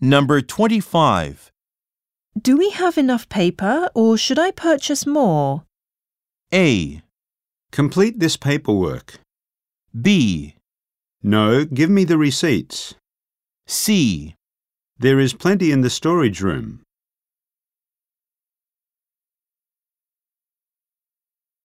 Number 25. Do we have enough paper or should I purchase more? A. Complete this paperwork. B. No, give me the receipts. C. There is plenty in the storage room.